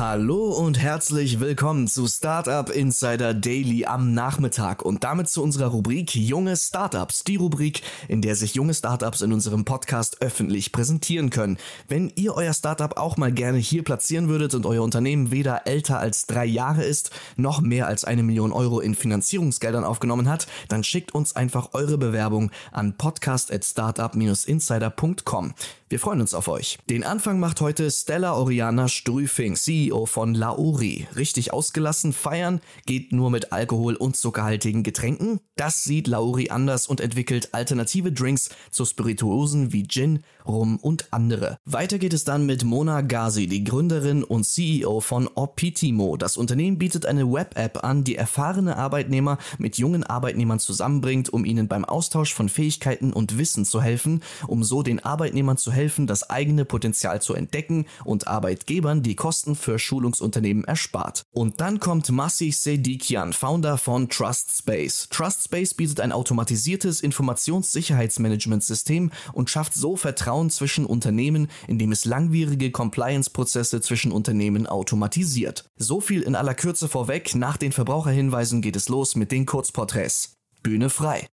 Hallo und herzlich willkommen zu Startup Insider Daily am Nachmittag und damit zu unserer Rubrik Junge Startups, die Rubrik, in der sich junge Startups in unserem Podcast öffentlich präsentieren können. Wenn ihr euer Startup auch mal gerne hier platzieren würdet und euer Unternehmen weder älter als drei Jahre ist, noch mehr als eine Million Euro in Finanzierungsgeldern aufgenommen hat, dann schickt uns einfach eure Bewerbung an podcast@startup-insider.com. Wir freuen uns auf euch. Den Anfang macht heute Stella Oriana Strüfing, CEO von Lauri. Richtig ausgelassen feiern geht nur mit Alkohol und zuckerhaltigen Getränken. Das sieht Lauri anders und entwickelt alternative Drinks zu Spirituosen wie Gin, Rum und andere. Weiter geht es dann mit Mona Ghazi, die Gründerin und CEO von Opitimo. Das Unternehmen bietet eine Web-App an, die erfahrene Arbeitnehmer mit jungen Arbeitnehmern zusammenbringt, um ihnen beim Austausch von Fähigkeiten und Wissen zu helfen, um so den Arbeitnehmern zu helfen, das eigene Potenzial zu entdecken und Arbeitgebern die Kosten für Schulungsunternehmen erspart. Und dann kommt Masih Sedikian, Founder von TrustSpace. TrustSpace bietet ein automatisiertes Informationssicherheitsmanagementsystem und schafft so Vertrauen zwischen Unternehmen, indem es langwierige Compliance-Prozesse zwischen Unternehmen automatisiert. So viel in aller Kürze vorweg, nach den Verbraucherhinweisen geht es los mit den Kurzporträts. Bühne frei.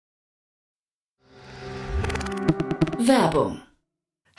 Werbung.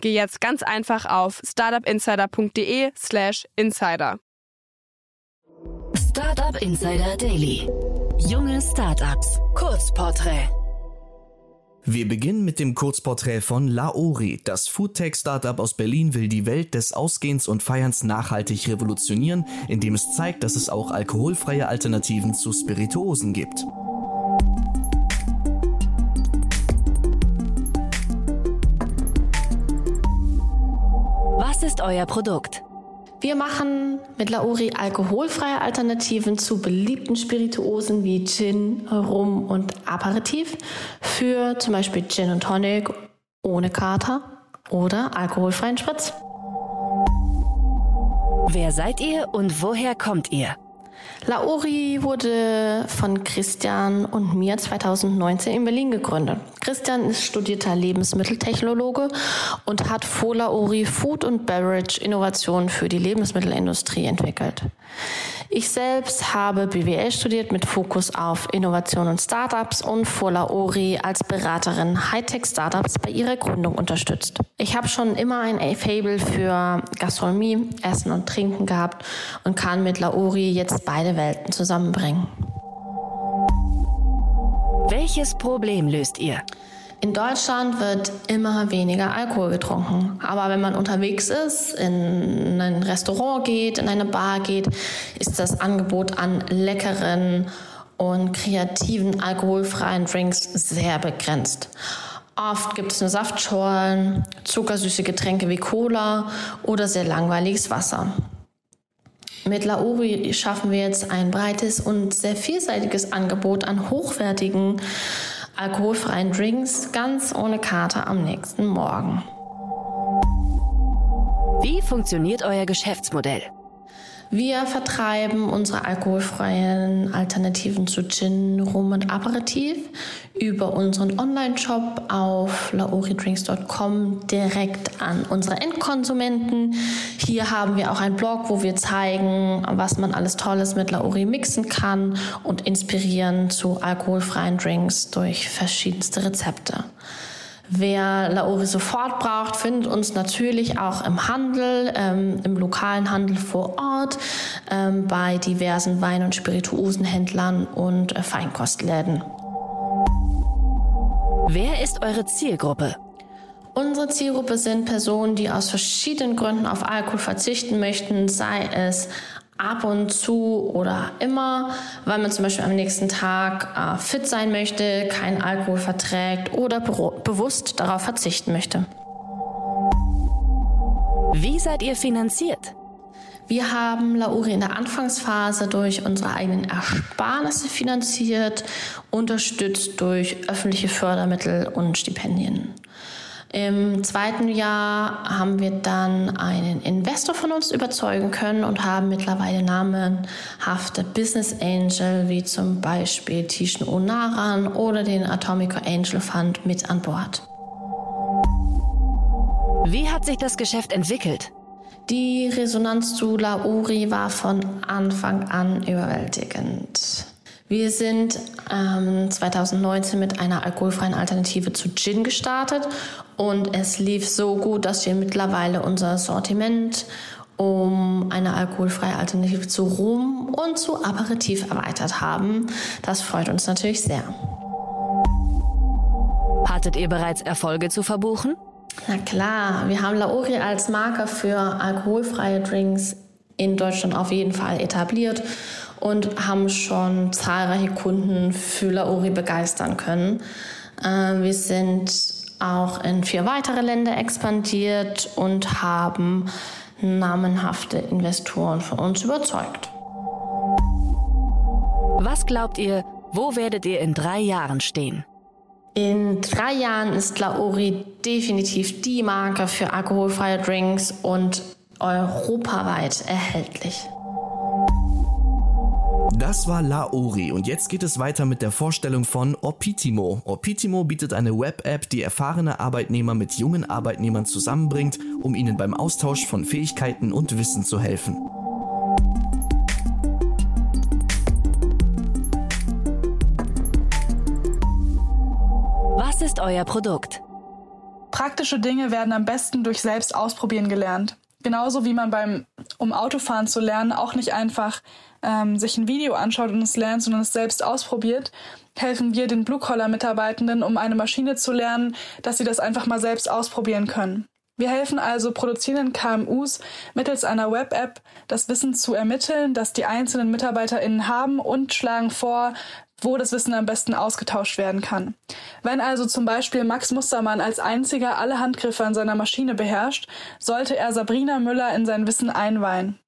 geh jetzt ganz einfach auf startupinsider.de/slash insider. Startup Insider Daily. Junge Startups. Kurzporträt. Wir beginnen mit dem Kurzporträt von Laori. Das Foodtech-Startup aus Berlin will die Welt des Ausgehens und Feierns nachhaltig revolutionieren, indem es zeigt, dass es auch alkoholfreie Alternativen zu Spirituosen gibt. Euer Produkt? Wir machen mit Lauri alkoholfreie Alternativen zu beliebten Spirituosen wie Gin, Rum und Aperitif für zum Beispiel Gin und Tonic ohne Kater oder alkoholfreien Spritz. Wer seid ihr und woher kommt ihr? Laori wurde von Christian und mir 2019 in Berlin gegründet. Christian ist studierter Lebensmitteltechnologe und hat vor Laori Food und Beverage Innovationen für die Lebensmittelindustrie entwickelt. Ich selbst habe BWL studiert mit Fokus auf Innovation und Startups und vor Laori als Beraterin Hightech-Startups bei ihrer Gründung unterstützt. Ich habe schon immer ein Fable für Gastronomie, Essen und Trinken gehabt und kann mit Laori jetzt beide Welten zusammenbringen. Welches Problem löst ihr? In Deutschland wird immer weniger Alkohol getrunken. Aber wenn man unterwegs ist, in ein Restaurant geht, in eine Bar geht, ist das Angebot an leckeren und kreativen alkoholfreien Drinks sehr begrenzt. Oft gibt es nur Saftschorlen, zuckersüße Getränke wie Cola oder sehr langweiliges Wasser. Mit Lauri schaffen wir jetzt ein breites und sehr vielseitiges Angebot an hochwertigen alkoholfreien Drinks ganz ohne Kater am nächsten Morgen. Wie funktioniert euer Geschäftsmodell? Wir vertreiben unsere alkoholfreien Alternativen zu Gin, Rum und Aperitif über unseren Online-Shop auf laoridrinks.com direkt an unsere Endkonsumenten. Hier haben wir auch einen Blog, wo wir zeigen, was man alles Tolles mit Laori mixen kann und inspirieren zu alkoholfreien Drinks durch verschiedenste Rezepte. Wer Lauri sofort braucht, findet uns natürlich auch im Handel, ähm, im lokalen Handel vor Ort, ähm, bei diversen Wein- und Spirituosenhändlern und äh, Feinkostläden. Wer ist eure Zielgruppe? Unsere Zielgruppe sind Personen, die aus verschiedenen Gründen auf Alkohol verzichten möchten, sei es ab und zu oder immer, weil man zum Beispiel am nächsten Tag äh, fit sein möchte, keinen Alkohol verträgt oder bewusst darauf verzichten möchte. Wie seid ihr finanziert? Wir haben Lauri in der Anfangsphase durch unsere eigenen Ersparnisse finanziert, unterstützt durch öffentliche Fördermittel und Stipendien. Im zweiten Jahr haben wir dann einen Investor von uns überzeugen können und haben mittlerweile namenhafte Business Angel wie zum Beispiel Tishan Onaran oder den Atomico Angel Fund mit an Bord. Wie hat sich das Geschäft entwickelt? Die Resonanz zu Lauri war von Anfang an überwältigend. Wir sind ähm, 2019 mit einer alkoholfreien Alternative zu Gin gestartet und es lief so gut, dass wir mittlerweile unser Sortiment um eine alkoholfreie Alternative zu Rum und zu Aperitif erweitert haben. Das freut uns natürlich sehr. Hattet ihr bereits Erfolge zu verbuchen? Na klar, wir haben Lauri als Marke für alkoholfreie Drinks in Deutschland auf jeden Fall etabliert und haben schon zahlreiche Kunden für Lauri begeistern können. Äh, wir sind auch in vier weitere Länder expandiert und haben namenhafte Investoren von uns überzeugt. Was glaubt ihr, wo werdet ihr in drei Jahren stehen? In drei Jahren ist Lauri definitiv die Marke für alkoholfreie Drinks und europaweit erhältlich. Das war Laori und jetzt geht es weiter mit der Vorstellung von Opitimo. Opitimo bietet eine Web-App, die erfahrene Arbeitnehmer mit jungen Arbeitnehmern zusammenbringt, um ihnen beim Austausch von Fähigkeiten und Wissen zu helfen. Was ist euer Produkt? Praktische Dinge werden am besten durch selbst ausprobieren gelernt. Genauso wie man beim, um Autofahren zu lernen, auch nicht einfach ähm, sich ein Video anschaut und es lernt, sondern es selbst ausprobiert, helfen wir den Blue-Collar-Mitarbeitenden, um eine Maschine zu lernen, dass sie das einfach mal selbst ausprobieren können. Wir helfen also produzierenden KMUs mittels einer Web-App das Wissen zu ermitteln, das die einzelnen MitarbeiterInnen haben und schlagen vor, wo das Wissen am besten ausgetauscht werden kann. Wenn also zum Beispiel Max Mustermann als einziger alle Handgriffe an seiner Maschine beherrscht, sollte er Sabrina Müller in sein Wissen einweihen.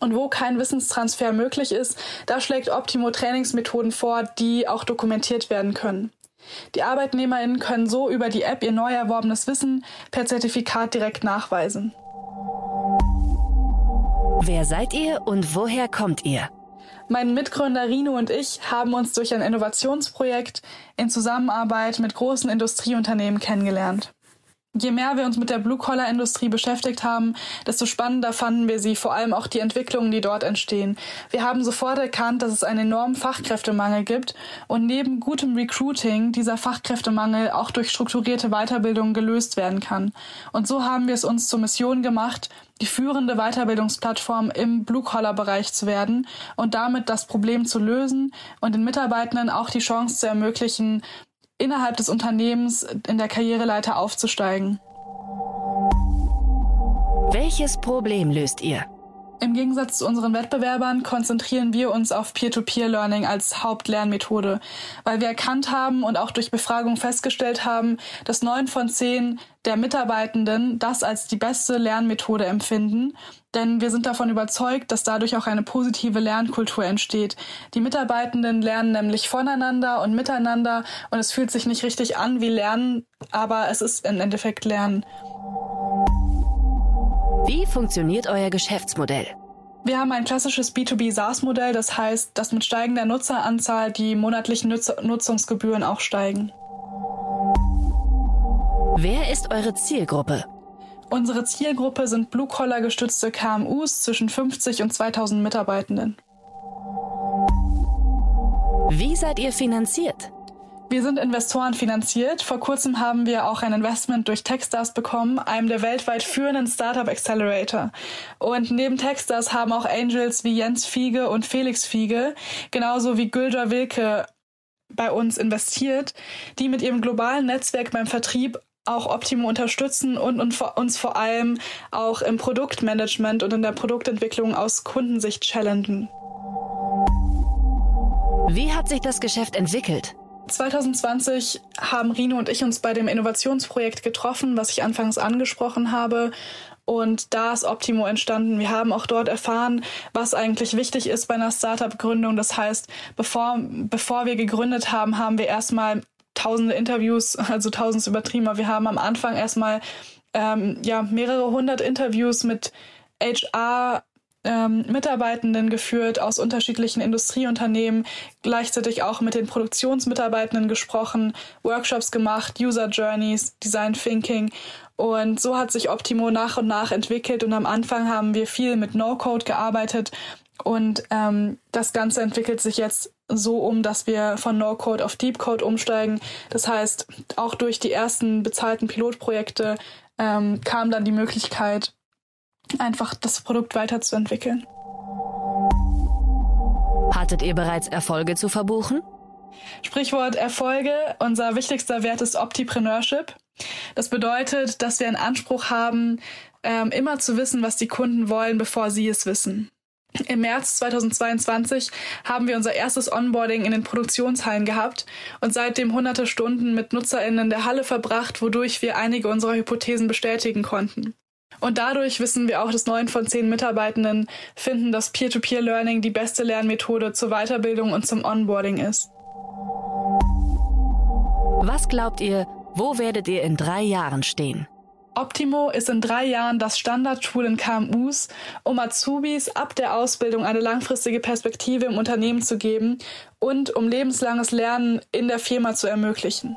Und wo kein Wissenstransfer möglich ist, da schlägt Optimo Trainingsmethoden vor, die auch dokumentiert werden können. Die ArbeitnehmerInnen können so über die App ihr neu erworbenes Wissen per Zertifikat direkt nachweisen. Wer seid ihr und woher kommt ihr? Mein Mitgründer Rino und ich haben uns durch ein Innovationsprojekt in Zusammenarbeit mit großen Industrieunternehmen kennengelernt. Je mehr wir uns mit der Blue-Collar-Industrie beschäftigt haben, desto spannender fanden wir sie, vor allem auch die Entwicklungen, die dort entstehen. Wir haben sofort erkannt, dass es einen enormen Fachkräftemangel gibt und neben gutem Recruiting dieser Fachkräftemangel auch durch strukturierte Weiterbildung gelöst werden kann. Und so haben wir es uns zur Mission gemacht, die führende Weiterbildungsplattform im Blue-Collar-Bereich zu werden und damit das Problem zu lösen und den Mitarbeitenden auch die Chance zu ermöglichen, innerhalb des Unternehmens in der Karriereleiter aufzusteigen. Welches Problem löst ihr? Im Gegensatz zu unseren Wettbewerbern konzentrieren wir uns auf Peer-to-Peer-Learning als Hauptlernmethode, weil wir erkannt haben und auch durch Befragung festgestellt haben, dass neun von zehn der Mitarbeitenden das als die beste Lernmethode empfinden, denn wir sind davon überzeugt, dass dadurch auch eine positive Lernkultur entsteht. Die Mitarbeitenden lernen nämlich voneinander und miteinander und es fühlt sich nicht richtig an wie Lernen, aber es ist im Endeffekt Lernen. Wie funktioniert euer Geschäftsmodell? Wir haben ein klassisches B2B SaaS-Modell, das heißt, dass mit steigender Nutzeranzahl die monatlichen Nutz Nutzungsgebühren auch steigen. Wer ist eure Zielgruppe? Unsere Zielgruppe sind Blue-Collar gestützte KMUs zwischen 50 und 2000 Mitarbeitenden. Wie seid ihr finanziert? Wir sind Investoren finanziert. Vor kurzem haben wir auch ein Investment durch Techstars bekommen, einem der weltweit führenden Startup Accelerator. Und neben Techstars haben auch Angels wie Jens Fiege und Felix Fiege, genauso wie Güldra Wilke bei uns investiert, die mit ihrem globalen Netzwerk beim Vertrieb auch Optimo unterstützen und, und uns vor allem auch im Produktmanagement und in der Produktentwicklung aus Kundensicht challengen. Wie hat sich das Geschäft entwickelt? 2020 haben Rino und ich uns bei dem Innovationsprojekt getroffen, was ich anfangs angesprochen habe. Und da ist Optimo entstanden. Wir haben auch dort erfahren, was eigentlich wichtig ist bei einer Startup-Gründung. Das heißt, bevor, bevor wir gegründet haben, haben wir erstmal tausende Interviews, also tausend übertrieben, aber wir haben am Anfang erstmal ähm, ja, mehrere hundert Interviews mit HR ähm, Mitarbeitenden geführt aus unterschiedlichen Industrieunternehmen, gleichzeitig auch mit den Produktionsmitarbeitenden gesprochen, Workshops gemacht, User Journeys, Design Thinking. Und so hat sich Optimo nach und nach entwickelt. Und am Anfang haben wir viel mit No-Code gearbeitet. Und ähm, das Ganze entwickelt sich jetzt so um, dass wir von No-Code auf Deep-Code umsteigen. Das heißt, auch durch die ersten bezahlten Pilotprojekte ähm, kam dann die Möglichkeit, einfach das Produkt weiterzuentwickeln. Hattet ihr bereits Erfolge zu verbuchen? Sprichwort Erfolge. Unser wichtigster Wert ist Optipreneurship. Das bedeutet, dass wir einen Anspruch haben, ähm, immer zu wissen, was die Kunden wollen, bevor sie es wissen. Im März 2022 haben wir unser erstes Onboarding in den Produktionshallen gehabt und seitdem hunderte Stunden mit NutzerInnen in der Halle verbracht, wodurch wir einige unserer Hypothesen bestätigen konnten. Und dadurch wissen wir auch, dass neun von zehn Mitarbeitenden finden, dass Peer-to-Peer-Learning die beste Lernmethode zur Weiterbildung und zum Onboarding ist. Was glaubt ihr, wo werdet ihr in drei Jahren stehen? Optimo ist in drei Jahren das Standardtool in KMUs, um Azubis ab der Ausbildung eine langfristige Perspektive im Unternehmen zu geben und um lebenslanges Lernen in der Firma zu ermöglichen.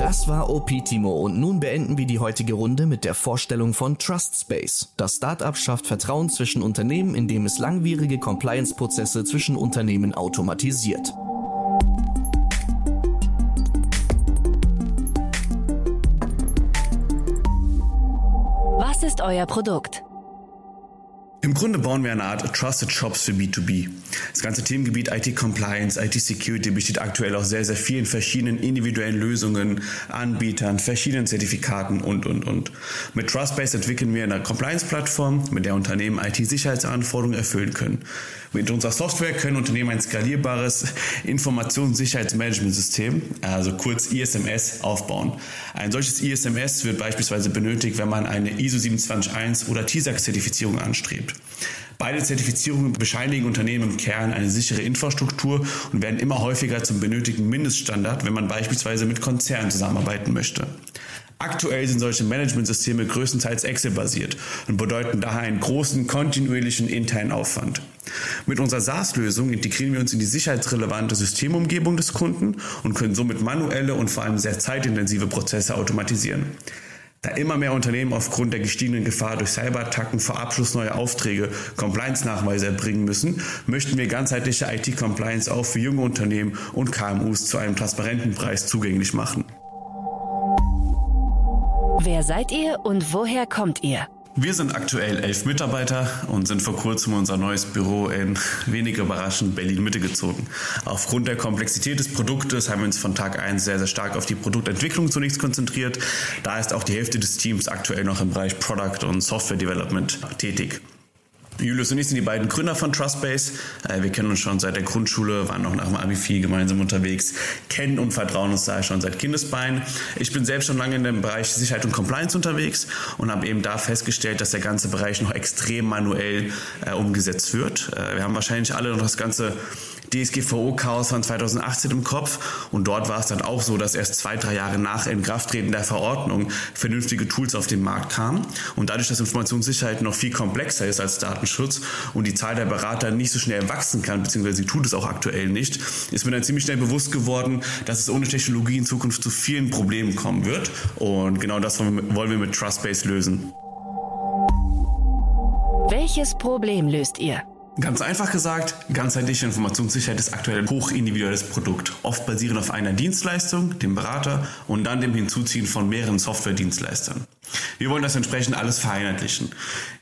Das war Optimo und nun beenden wir die heutige Runde mit der Vorstellung von Trust Space. Das Startup schafft Vertrauen zwischen Unternehmen, indem es langwierige Compliance-Prozesse zwischen Unternehmen automatisiert. Was ist euer Produkt? Im Grunde bauen wir eine Art Trusted Shops für B2B. Das ganze Themengebiet IT Compliance, IT Security besteht aktuell aus sehr, sehr vielen verschiedenen individuellen Lösungen, Anbietern, verschiedenen Zertifikaten und, und, und. Mit Trustbase entwickeln wir eine Compliance-Plattform, mit der Unternehmen IT-Sicherheitsanforderungen erfüllen können. Mit unserer Software können Unternehmen ein skalierbares Informationssicherheitsmanagementsystem, also kurz ISMS, aufbauen. Ein solches ISMS wird beispielsweise benötigt, wenn man eine ISO 271 oder TISAX-Zertifizierung anstrebt. Beide Zertifizierungen bescheinigen Unternehmen im Kern eine sichere Infrastruktur und werden immer häufiger zum benötigten Mindeststandard, wenn man beispielsweise mit Konzernen zusammenarbeiten möchte. Aktuell sind solche Managementsysteme größtenteils Excel-basiert und bedeuten daher einen großen kontinuierlichen internen Aufwand. Mit unserer SaaS-Lösung integrieren wir uns in die sicherheitsrelevante Systemumgebung des Kunden und können somit manuelle und vor allem sehr zeitintensive Prozesse automatisieren. Da immer mehr Unternehmen aufgrund der gestiegenen Gefahr durch Cyberattacken vor Abschluss neuer Aufträge Compliance-Nachweise erbringen müssen, möchten wir ganzheitliche IT-Compliance auch für junge Unternehmen und KMUs zu einem transparenten Preis zugänglich machen. Wer seid ihr und woher kommt ihr? Wir sind aktuell elf Mitarbeiter und sind vor kurzem unser neues Büro in weniger überraschend Berlin-Mitte gezogen. Aufgrund der Komplexität des Produktes haben wir uns von Tag 1 sehr, sehr stark auf die Produktentwicklung zunächst konzentriert. Da ist auch die Hälfte des Teams aktuell noch im Bereich Product und Software Development tätig. Julius und ich sind die beiden Gründer von Trustbase. Äh, wir kennen uns schon seit der Grundschule, waren auch nach dem Abi viel gemeinsam unterwegs, kennen und vertrauen uns da schon seit Kindesbein. Ich bin selbst schon lange in dem Bereich Sicherheit und Compliance unterwegs und habe eben da festgestellt, dass der ganze Bereich noch extrem manuell äh, umgesetzt wird. Äh, wir haben wahrscheinlich alle noch das ganze DSGVO-Chaos von 2018 im Kopf. Und dort war es dann auch so, dass erst zwei, drei Jahre nach Inkrafttreten der Verordnung vernünftige Tools auf den Markt kamen. Und dadurch, dass Informationssicherheit noch viel komplexer ist als Datenschutz und die Zahl der Berater nicht so schnell wachsen kann, beziehungsweise sie tut es auch aktuell nicht, ist mir dann ziemlich schnell bewusst geworden, dass es ohne Technologie in Zukunft zu vielen Problemen kommen wird. Und genau das wollen wir mit Trustbase lösen. Welches Problem löst ihr? Ganz einfach gesagt, ganzheitliche Informationssicherheit ist aktuell ein hochindividuelles Produkt, oft basierend auf einer Dienstleistung, dem Berater und dann dem Hinzuziehen von mehreren Software-Dienstleistern. Wir wollen das entsprechend alles vereinheitlichen.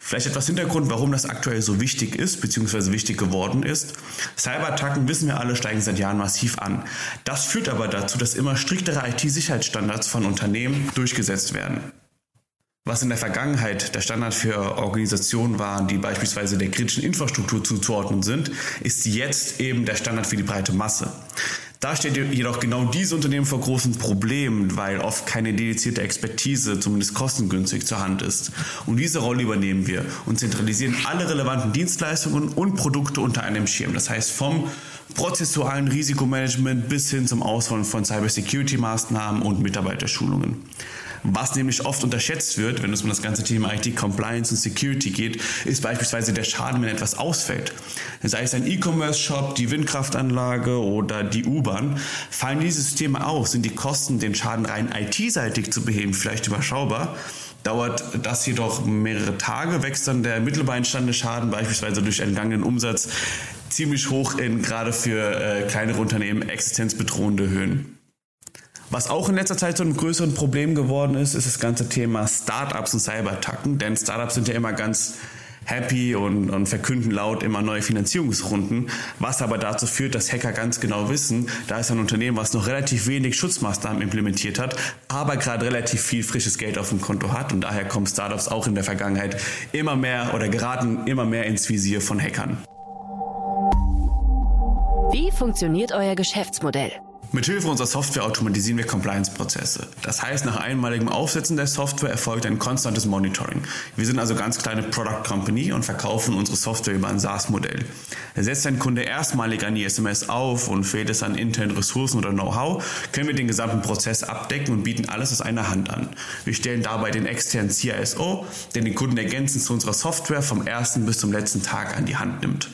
Vielleicht etwas Hintergrund, warum das aktuell so wichtig ist, beziehungsweise wichtig geworden ist. Cyberattacken, wissen wir alle, steigen seit Jahren massiv an. Das führt aber dazu, dass immer striktere IT-Sicherheitsstandards von Unternehmen durchgesetzt werden. Was in der Vergangenheit der Standard für Organisationen war, die beispielsweise der kritischen Infrastruktur zuzuordnen sind, ist jetzt eben der Standard für die breite Masse. Da steht jedoch genau diese Unternehmen vor großen Problemen, weil oft keine dedizierte Expertise, zumindest kostengünstig, zur Hand ist. Und diese Rolle übernehmen wir und zentralisieren alle relevanten Dienstleistungen und Produkte unter einem Schirm. Das heißt vom prozessualen Risikomanagement bis hin zum Ausrollen von Cybersecurity-Maßnahmen und Mitarbeiterschulungen. Was nämlich oft unterschätzt wird, wenn es um das ganze Thema IT-Compliance und Security geht, ist beispielsweise der Schaden, wenn etwas ausfällt. Sei es ein E-Commerce-Shop, die Windkraftanlage oder die U-Bahn. Fallen diese Systeme aus, sind die Kosten, den Schaden rein IT-seitig zu beheben, vielleicht überschaubar. Dauert das jedoch mehrere Tage, wächst dann der mittelbar entstandene Schaden beispielsweise durch entgangenen Umsatz ziemlich hoch in gerade für äh, kleinere Unternehmen existenzbedrohende Höhen. Was auch in letzter Zeit so ein größeres Problem geworden ist, ist das ganze Thema Startups und Cyberattacken. Denn Startups sind ja immer ganz happy und, und verkünden laut immer neue Finanzierungsrunden, was aber dazu führt, dass Hacker ganz genau wissen, da ist ein Unternehmen, was noch relativ wenig Schutzmaßnahmen implementiert hat, aber gerade relativ viel frisches Geld auf dem Konto hat und daher kommen Startups auch in der Vergangenheit immer mehr oder geraten immer mehr ins Visier von Hackern. Wie funktioniert euer Geschäftsmodell? Mithilfe unserer Software automatisieren wir Compliance-Prozesse. Das heißt, nach einmaligem Aufsetzen der Software erfolgt ein konstantes Monitoring. Wir sind also ganz kleine Product Company und verkaufen unsere Software über ein SaaS-Modell. Setzt ein Kunde erstmalig eine SMS auf und fehlt es an internen Ressourcen oder Know-how, können wir den gesamten Prozess abdecken und bieten alles aus einer Hand an. Wir stellen dabei den externen CISO, der den Kunden ergänzend zu unserer Software vom ersten bis zum letzten Tag an die Hand nimmt.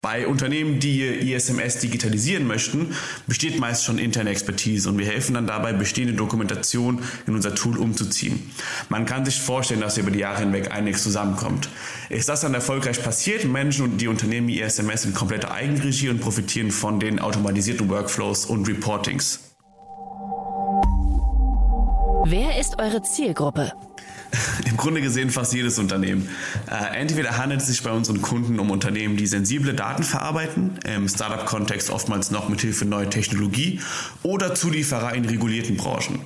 Bei Unternehmen, die ihr ISMS digitalisieren möchten, besteht meist schon interne Expertise und wir helfen dann dabei, bestehende Dokumentation in unser Tool umzuziehen. Man kann sich vorstellen, dass über die Jahre hinweg einiges zusammenkommt. Ist das dann erfolgreich passiert, Menschen und die Unternehmen ISMS in kompletter Eigenregie und profitieren von den automatisierten Workflows und Reportings. Wer ist eure Zielgruppe? Im Grunde gesehen fast jedes Unternehmen. Äh, entweder handelt es sich bei unseren Kunden um Unternehmen, die sensible Daten verarbeiten, im Startup-Kontext oftmals noch mit Hilfe neuer Technologie, oder Zulieferer in regulierten Branchen.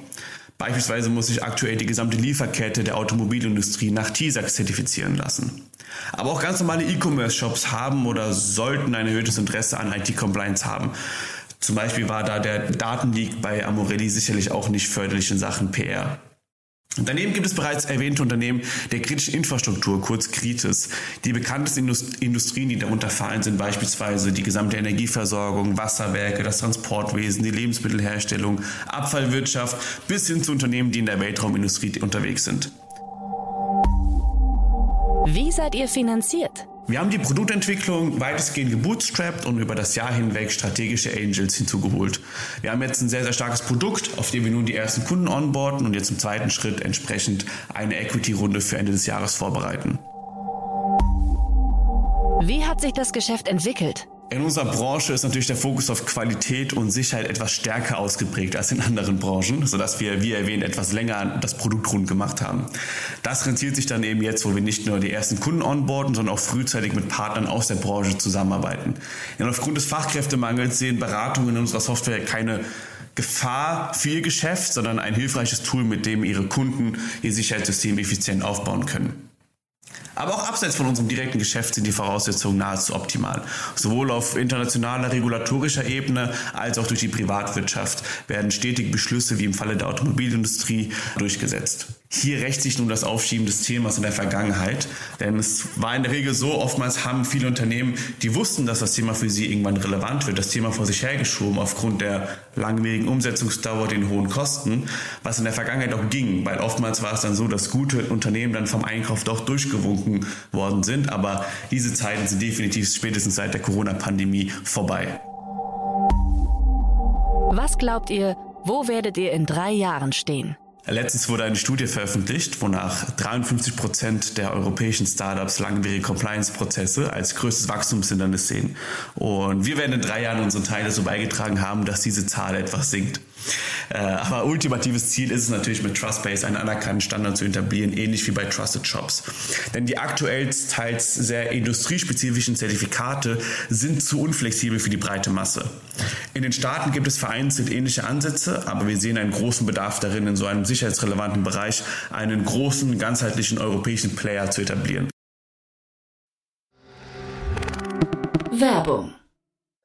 Beispielsweise muss sich aktuell die gesamte Lieferkette der Automobilindustrie nach TISAX zertifizieren lassen. Aber auch ganz normale E-Commerce-Shops haben oder sollten ein erhöhtes Interesse an IT-Compliance haben. Zum Beispiel war da der Datenleak bei Amorelli sicherlich auch nicht förderlich in Sachen PR. Daneben gibt es bereits erwähnte Unternehmen der kritischen Infrastruktur, kurz Kritis. Die bekanntesten Industrien, die darunter fallen, sind beispielsweise die gesamte Energieversorgung, Wasserwerke, das Transportwesen, die Lebensmittelherstellung, Abfallwirtschaft bis hin zu Unternehmen, die in der Weltraumindustrie unterwegs sind. Wie seid ihr finanziert? Wir haben die Produktentwicklung weitestgehend gebootstrapped und über das Jahr hinweg strategische Angels hinzugeholt. Wir haben jetzt ein sehr, sehr starkes Produkt, auf dem wir nun die ersten Kunden onboarden und jetzt im zweiten Schritt entsprechend eine Equity-Runde für Ende des Jahres vorbereiten. Wie hat sich das Geschäft entwickelt? In unserer Branche ist natürlich der Fokus auf Qualität und Sicherheit etwas stärker ausgeprägt als in anderen Branchen, sodass wir, wie erwähnt, etwas länger das Produkt rund gemacht haben. Das rentiert sich dann eben jetzt, wo wir nicht nur die ersten Kunden onboarden, sondern auch frühzeitig mit Partnern aus der Branche zusammenarbeiten. Denn aufgrund des Fachkräftemangels sehen Beratungen in unserer Software keine Gefahr für ihr Geschäft, sondern ein hilfreiches Tool, mit dem ihre Kunden ihr Sicherheitssystem effizient aufbauen können. Aber auch abseits von unserem direkten Geschäft sind die Voraussetzungen nahezu optimal. Sowohl auf internationaler regulatorischer Ebene als auch durch die Privatwirtschaft werden stetig Beschlüsse wie im Falle der Automobilindustrie durchgesetzt. Hier rächt sich nun das Aufschieben des Themas in der Vergangenheit, denn es war in der Regel so, oftmals haben viele Unternehmen, die wussten, dass das Thema für sie irgendwann relevant wird, das Thema vor sich hergeschoben aufgrund der langwierigen Umsetzungsdauer, den hohen Kosten, was in der Vergangenheit auch ging, weil oftmals war es dann so, dass gute Unternehmen dann vom Einkauf doch durchgewunken worden sind, aber diese Zeiten sind definitiv spätestens seit der Corona-Pandemie vorbei. Was glaubt ihr, wo werdet ihr in drei Jahren stehen? Letztens wurde eine Studie veröffentlicht, wonach 53 Prozent der europäischen Startups langwierige Compliance-Prozesse als größtes Wachstumshindernis sehen. Und wir werden in drei Jahren unseren Teil dazu beigetragen haben, dass diese Zahl etwas sinkt. Äh, aber ultimatives Ziel ist es natürlich mit Trustbase einen anerkannten Standard zu etablieren, ähnlich wie bei Trusted Shops. Denn die aktuell teils sehr industriespezifischen Zertifikate sind zu unflexibel für die breite Masse. In den Staaten gibt es vereinzelt ähnliche Ansätze, aber wir sehen einen großen Bedarf darin, in so einem sicherheitsrelevanten Bereich einen großen, ganzheitlichen europäischen Player zu etablieren. Werbung.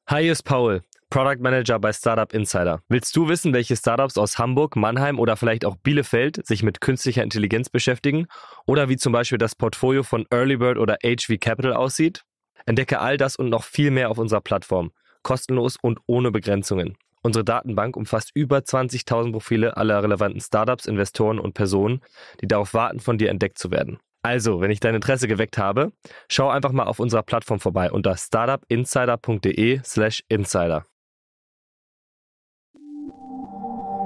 Hi, hier ist Paul, Product Manager bei Startup Insider. Willst du wissen, welche Startups aus Hamburg, Mannheim oder vielleicht auch Bielefeld sich mit künstlicher Intelligenz beschäftigen? Oder wie zum Beispiel das Portfolio von Earlybird oder HV Capital aussieht? Entdecke all das und noch viel mehr auf unserer Plattform. Kostenlos und ohne Begrenzungen. Unsere Datenbank umfasst über 20.000 Profile aller relevanten Startups, Investoren und Personen, die darauf warten, von dir entdeckt zu werden. Also, wenn ich dein Interesse geweckt habe, schau einfach mal auf unserer Plattform vorbei unter startupinsider.de/slash insider.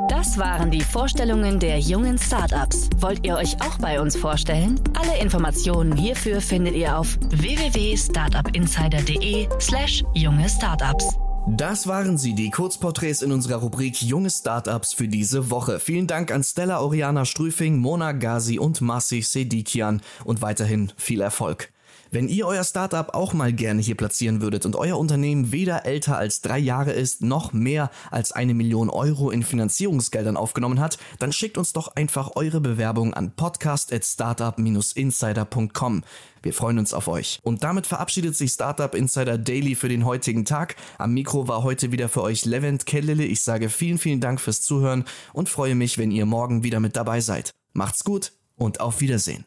Das waren die Vorstellungen der jungen Startups. Wollt ihr euch auch bei uns vorstellen? Alle Informationen hierfür findet ihr auf www.startupinsider.de/slash junge Startups. Das waren sie, die Kurzporträts in unserer Rubrik Junge Startups für diese Woche. Vielen Dank an Stella Oriana Strüfing, Mona Gazi und Massi Sedikian und weiterhin viel Erfolg. Wenn ihr euer Startup auch mal gerne hier platzieren würdet und euer Unternehmen weder älter als drei Jahre ist, noch mehr als eine Million Euro in Finanzierungsgeldern aufgenommen hat, dann schickt uns doch einfach eure Bewerbung an podcast.startup-insider.com. Wir freuen uns auf euch. Und damit verabschiedet sich Startup Insider Daily für den heutigen Tag. Am Mikro war heute wieder für euch Levent Kellele. Ich sage vielen, vielen Dank fürs Zuhören und freue mich, wenn ihr morgen wieder mit dabei seid. Macht's gut und auf Wiedersehen.